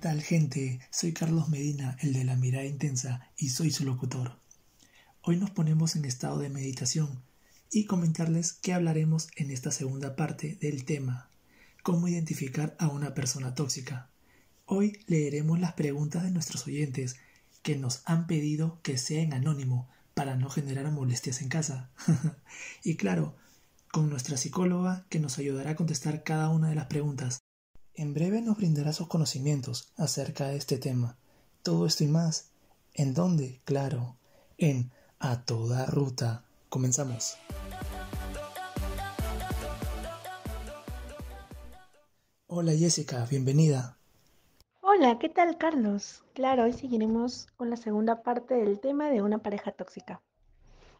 tal gente? Soy Carlos Medina, el de la mirada intensa, y soy su locutor. Hoy nos ponemos en estado de meditación y comentarles que hablaremos en esta segunda parte del tema, cómo identificar a una persona tóxica. Hoy leeremos las preguntas de nuestros oyentes que nos han pedido que sea en anónimo para no generar molestias en casa. y claro, con nuestra psicóloga que nos ayudará a contestar cada una de las preguntas. En breve nos brindará sus conocimientos acerca de este tema. Todo esto y más. ¿En dónde? Claro, en A Toda Ruta. Comenzamos. Hola Jessica, bienvenida. Hola, ¿qué tal Carlos? Claro, hoy seguiremos con la segunda parte del tema de una pareja tóxica.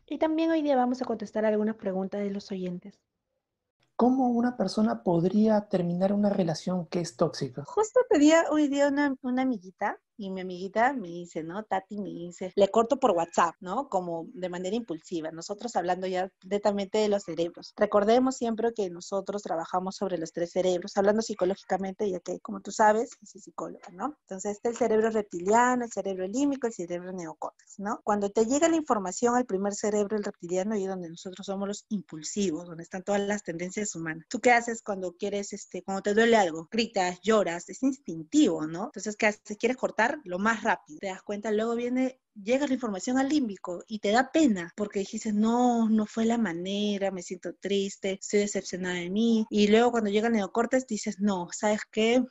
Y también hoy día vamos a contestar algunas preguntas de los oyentes. ¿Cómo una persona podría terminar una relación que es tóxica? Justo pedía hoy día una, una amiguita y mi amiguita me dice, ¿no? Tati me dice, le corto por WhatsApp, ¿no? Como de manera impulsiva. Nosotros hablando ya directamente de los cerebros. Recordemos siempre que nosotros trabajamos sobre los tres cerebros, hablando psicológicamente, ya que, como tú sabes, soy psicóloga, ¿no? Entonces, está el cerebro reptiliano, el cerebro límbico, el cerebro neocórtex, ¿no? Cuando te llega la información al primer cerebro, el reptiliano, ahí donde nosotros somos los impulsivos, donde están todas las tendencias humanas. ¿Tú qué haces cuando quieres, este, cuando te duele algo? Gritas, lloras, es instintivo, ¿no? Entonces, ¿qué haces? ¿Quieres cortar? Lo más rápido. Te das cuenta, luego viene llega la información al límbico y te da pena porque dijiste, no, no fue la manera, me siento triste, estoy decepcionada de mí. Y luego cuando llega el neocortes dices, no, ¿sabes qué?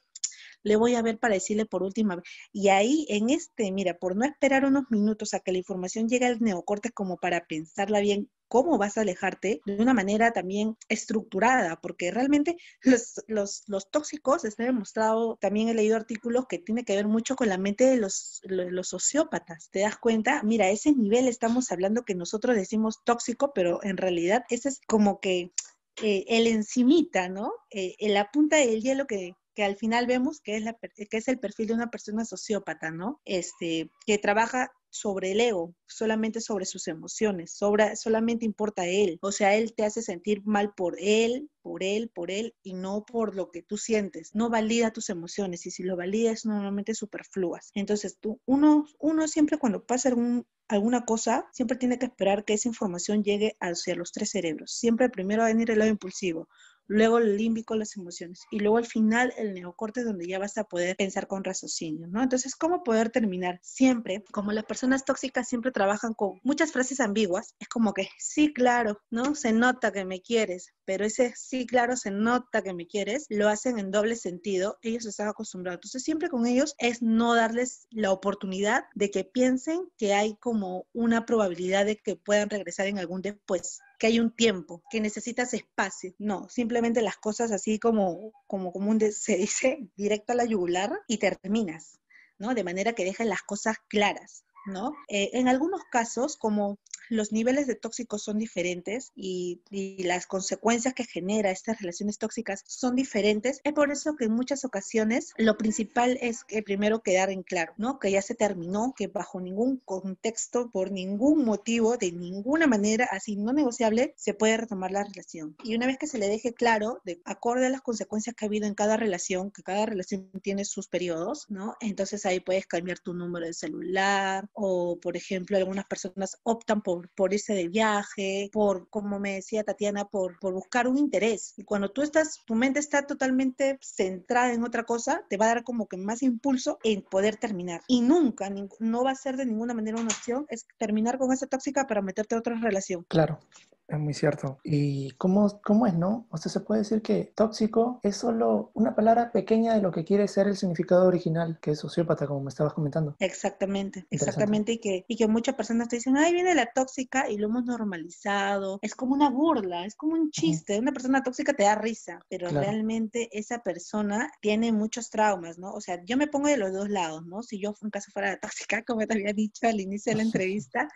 Le voy a ver para decirle por última vez. Y ahí, en este, mira, por no esperar unos minutos a que la información llegue al neocortes como para pensarla bien, cómo vas a alejarte de una manera también estructurada, porque realmente los, los, los tóxicos, está demostrado, también he leído artículos que tiene que ver mucho con la mente de los, los, sociópatas. ¿Te das cuenta? Mira, ese nivel estamos hablando que nosotros decimos tóxico, pero en realidad ese es como que eh, el encimita, ¿no? Eh, en la punta del hielo que, que al final vemos que es, la, que es el perfil de una persona sociópata, ¿no? Este, que trabaja sobre el ego, solamente sobre sus emociones, sobre, solamente importa él. O sea, él te hace sentir mal por él, por él, por él y no por lo que tú sientes. No valida tus emociones y si lo valida es normalmente superfluas. Entonces, tú, uno, uno siempre cuando pasa algún, alguna cosa, siempre tiene que esperar que esa información llegue hacia los tres cerebros. Siempre primero va a venir el lado impulsivo, luego el límbico, las emociones, y luego al final el neocorte donde ya vas a poder pensar con raciocinio, ¿no? Entonces, ¿cómo poder terminar? Siempre, como las personas tóxicas siempre trabajan con muchas frases ambiguas, es como que, sí, claro, ¿no? Se nota que me quieres, pero ese sí, claro, se nota que me quieres, lo hacen en doble sentido, ellos están acostumbrados. Entonces, siempre con ellos es no darles la oportunidad de que piensen que hay como una probabilidad de que puedan regresar en algún después que hay un tiempo, que necesitas espacio. No, simplemente las cosas así como, como común se dice, directo a la yugular y terminas, ¿no? De manera que dejen las cosas claras. ¿No? Eh, en algunos casos, como los niveles de tóxicos son diferentes y, las consecuencias que genera estas relaciones tóxicas son diferentes. Es por eso que en muchas ocasiones lo principal es que primero quedar en claro, ¿no? Que ya se terminó, que bajo ningún contexto, por ningún motivo, de ninguna manera, así no negociable, se puede retomar la relación. Y una vez que se le deje claro, de acorde a las consecuencias que ha habido en cada relación, que cada relación tiene sus periodos, ¿no? Entonces ahí puedes cambiar tu número de celular o, por ejemplo, algunas personas optan por por, irse de viaje, por, como me decía Tatiana, por, por buscar un interés. Y cuando tú estás, tu mente está totalmente centrada en otra cosa, te va a dar como que más impulso en poder terminar. Y nunca, no va a ser de ninguna manera una opción, es terminar con esa tóxica para meterte a otra relación. Claro. Es muy cierto. ¿Y cómo, cómo es, no? O sea, se puede decir que tóxico es solo una palabra pequeña de lo que quiere ser el significado original, que es sociópata, como me estabas comentando. Exactamente, exactamente. Y que, y que muchas personas te dicen, ay, viene la tóxica y lo hemos normalizado. Es como una burla, es como un chiste. Una persona tóxica te da risa, pero realmente esa persona tiene muchos traumas, ¿no? O sea, yo me pongo de los dos lados, ¿no? Si yo en caso fuera la tóxica, como te había dicho al inicio de la entrevista,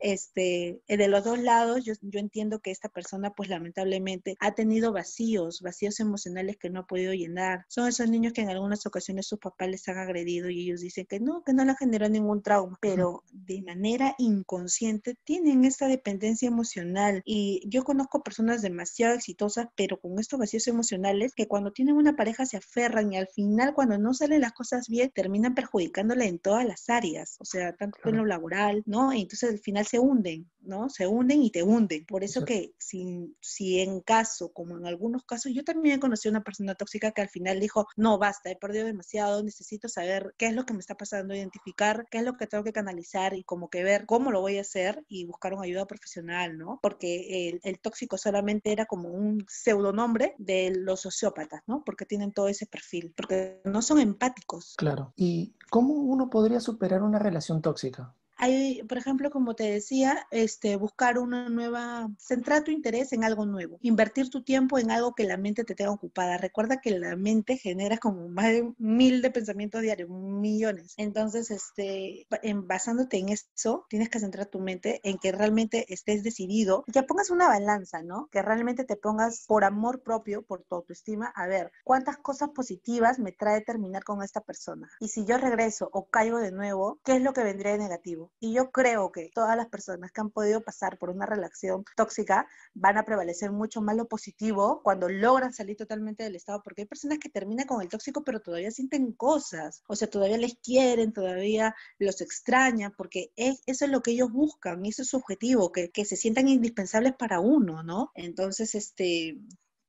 este, de los dos lados yo, yo entiendo que esta persona pues lamentablemente ha tenido vacíos, vacíos emocionales que no ha podido llenar. Son esos niños que en algunas ocasiones sus papás les han agredido y ellos dicen que no, que no le generó ningún trauma, pero de manera inconsciente tienen esta dependencia emocional y yo conozco personas demasiado exitosas, pero con estos vacíos emocionales que cuando tienen una pareja se aferran y al final cuando no salen las cosas bien terminan perjudicándole en todas las áreas, o sea, tanto en lo laboral, ¿no? Y entonces al final se hunden, ¿no? Se hunden y te hunden. Por eso que si, si en caso, como en algunos casos, yo también conocí a una persona tóxica que al final dijo, no, basta, he perdido demasiado, necesito saber qué es lo que me está pasando, identificar qué es lo que tengo que canalizar y como que ver cómo lo voy a hacer y buscar una ayuda profesional, ¿no? Porque el, el tóxico solamente era como un pseudonombre de los sociópatas, ¿no? Porque tienen todo ese perfil, porque no son empáticos. Claro. ¿Y cómo uno podría superar una relación tóxica? Hay, por ejemplo, como te decía, este, buscar una nueva, centrar tu interés en algo nuevo, invertir tu tiempo en algo que la mente te tenga ocupada. Recuerda que la mente genera como más de mil de pensamientos diarios, millones. Entonces, este, basándote en eso, tienes que centrar tu mente en que realmente estés decidido, que pongas una balanza, ¿no? Que realmente te pongas por amor propio, por tu autoestima, a ver, ¿cuántas cosas positivas me trae terminar con esta persona? Y si yo regreso o caigo de nuevo, ¿qué es lo que vendría de negativo? Y yo creo que todas las personas que han podido pasar por una relación tóxica van a prevalecer mucho más lo positivo cuando logran salir totalmente del estado, porque hay personas que terminan con el tóxico pero todavía sienten cosas, o sea, todavía les quieren, todavía los extrañan, porque es, eso es lo que ellos buscan, eso es su objetivo, que, que se sientan indispensables para uno, ¿no? Entonces, este,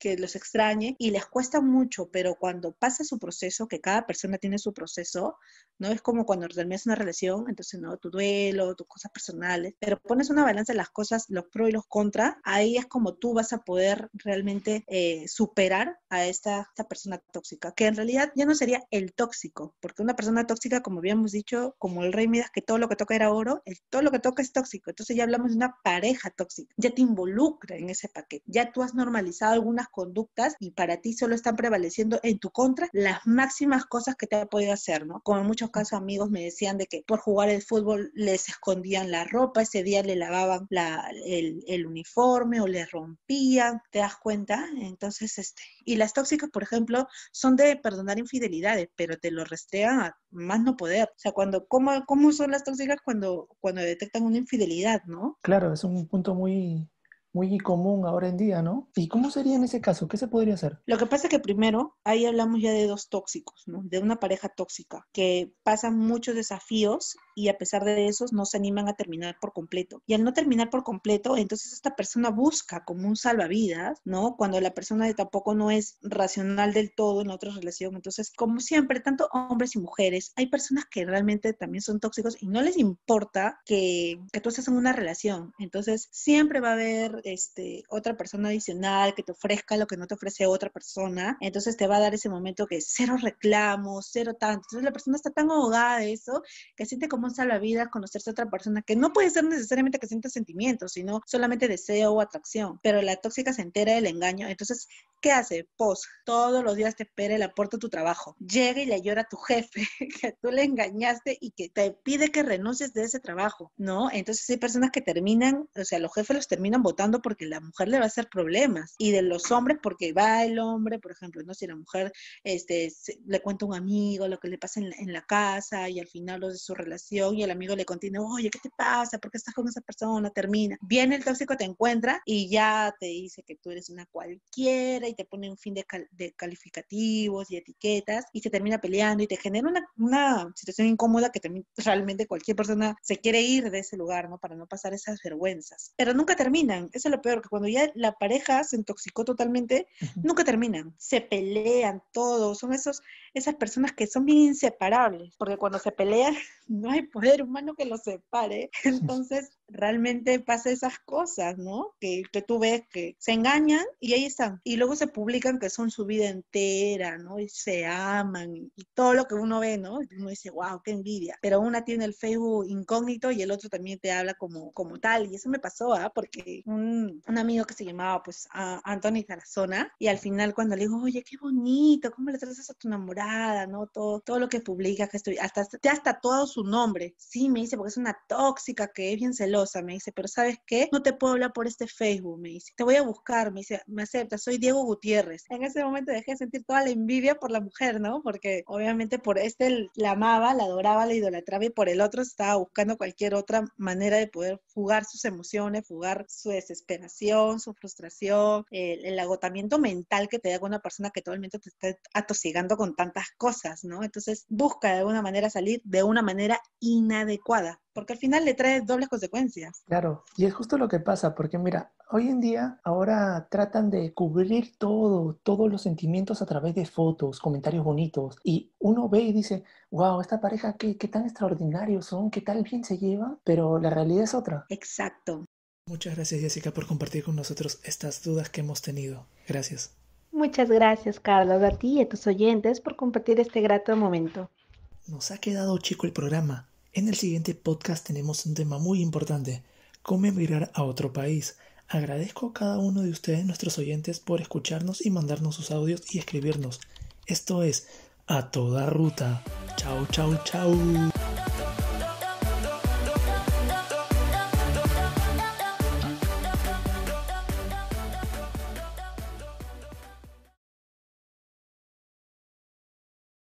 que los extrañe y les cuesta mucho, pero cuando pasa su proceso, que cada persona tiene su proceso, ¿no? Es como cuando terminas una relación, entonces, ¿no? Tu duelo, tus cosas personales, pero pones una balanza de las cosas, los pros y los contras, ahí es como tú vas a poder realmente eh, superar a esta, esta persona tóxica, que en realidad ya no sería el tóxico, porque una persona tóxica, como habíamos dicho, como el rey Midas, que todo lo que toca era oro, el, todo lo que toca es tóxico, entonces ya hablamos de una pareja tóxica, ya te involucra en ese paquete, ya tú has normalizado algunas conductas y para ti solo están prevaleciendo en tu contra las máximas cosas que te ha podido hacer, ¿no? Como en muchos casos amigos me decían de que por jugar el fútbol les escondían la ropa, ese día le lavaban la, el, el, uniforme o le rompían, ¿te das cuenta? Entonces, este, y las tóxicas, por ejemplo, son de perdonar infidelidades, pero te lo restregan a más no poder. O sea, cuando, ¿cómo, cómo son las tóxicas cuando, cuando detectan una infidelidad, no? Claro, es un punto muy, muy común ahora en día, ¿no? ¿Y cómo sería en ese caso? ¿Qué se podría hacer? Lo que pasa es que primero, ahí hablamos ya de dos tóxicos, ¿no? De una pareja tóxica que pasan muchos desafíos y a pesar de esos no se animan a terminar por completo. Y al no terminar por completo, entonces esta persona busca como un salvavidas, ¿no? Cuando la persona tampoco no es racional del todo en otra relación. Entonces, como siempre, tanto hombres y mujeres, hay personas que realmente también son tóxicos y no les importa que, que tú estés en una relación. Entonces, siempre va a haber este, otra persona adicional que te ofrezca lo que no te ofrece otra persona, entonces te va a dar ese momento que cero reclamos, cero tanto. Entonces la persona está tan ahogada de eso que siente como un salvavidas conocerse a otra persona, que no puede ser necesariamente que sienta sentimientos, sino solamente deseo o atracción. Pero la tóxica se entera del engaño, entonces, ¿qué hace? Pos, todos los días te espera el aporte a tu trabajo. Llega y le llora a tu jefe que tú le engañaste y que te pide que renuncies de ese trabajo, ¿no? Entonces hay personas que terminan, o sea, los jefes los terminan votando porque la mujer le va a hacer problemas y de los hombres porque va el hombre, por ejemplo, no si la mujer este, le cuenta a un amigo lo que le pasa en la, casa y al final lo de su relación y el amigo le continúa, oye, ¿qué te pasa? ¿Por qué estás con esa persona? Termina. Viene el tóxico, te encuentra y ya te dice que tú eres una cualquiera y te pone un fin de, de calificativos y etiquetas y se termina peleando y te genera una, una situación incómoda que también realmente cualquier persona se quiere ir de ese lugar, ¿no? Para no pasar esas vergüenzas. Pero nunca terminan eso es lo peor, que cuando ya la pareja se intoxicó totalmente, nunca terminan, se pelean todos, son esos, esas personas que son bien inseparables, porque cuando se pelean no hay poder humano que los separe, entonces realmente pasa esas cosas, ¿no? Que, que tú ves que se engañan y ahí están, y luego se publican que son su vida entera, ¿no? Y se aman y, todo lo que uno ve, ¿no? Uno dice, wow, qué envidia, pero una tiene el Facebook incógnito y el otro también te habla como, como tal, y eso me pasó, ¿ah? Porque un un, amigo que se llamaba pues a Anthony Tarazona y al final cuando le digo, oye, qué bonito, ¿cómo le tratas a tu enamorado? ¿No? Todo, todo lo que publica, que estoy, hasta, ya hasta todo su nombre. Sí, me dice, porque es una tóxica que es bien celosa, me dice, pero ¿sabes qué? No te puedo hablar por este Facebook, me dice. Te voy a buscar, me dice, me acepta, soy Diego Gutiérrez. En ese momento dejé de sentir toda la envidia por la mujer, ¿no? Porque obviamente por este la amaba, la adoraba, la idolatraba y por el otro estaba buscando cualquier otra manera de poder fugar sus emociones, fugar su desesperación, su frustración, el, agotamiento mental que te da una persona que todo el momento te está atosigando con tantas cosas, ¿no? Entonces busca de alguna manera salir de una manera inadecuada porque al final le trae dobles consecuencias. Claro, y es justo lo que pasa, porque mira, hoy en día ahora tratan de cubrir todo, todos los sentimientos a través de fotos, comentarios bonitos, y uno ve y dice, wow, esta pareja, qué, qué tan extraordinarios son, qué tal bien se lleva, pero la realidad es otra. Exacto. Muchas gracias Jessica por compartir con nosotros estas dudas que hemos tenido. Gracias. Muchas gracias Carlos, a ti y a tus oyentes por compartir este grato momento. Nos ha quedado chico el programa. En el siguiente podcast tenemos un tema muy importante, cómo emigrar a otro país. Agradezco a cada uno de ustedes, nuestros oyentes, por escucharnos y mandarnos sus audios y escribirnos. Esto es A Toda Ruta. Chao, chao, chao.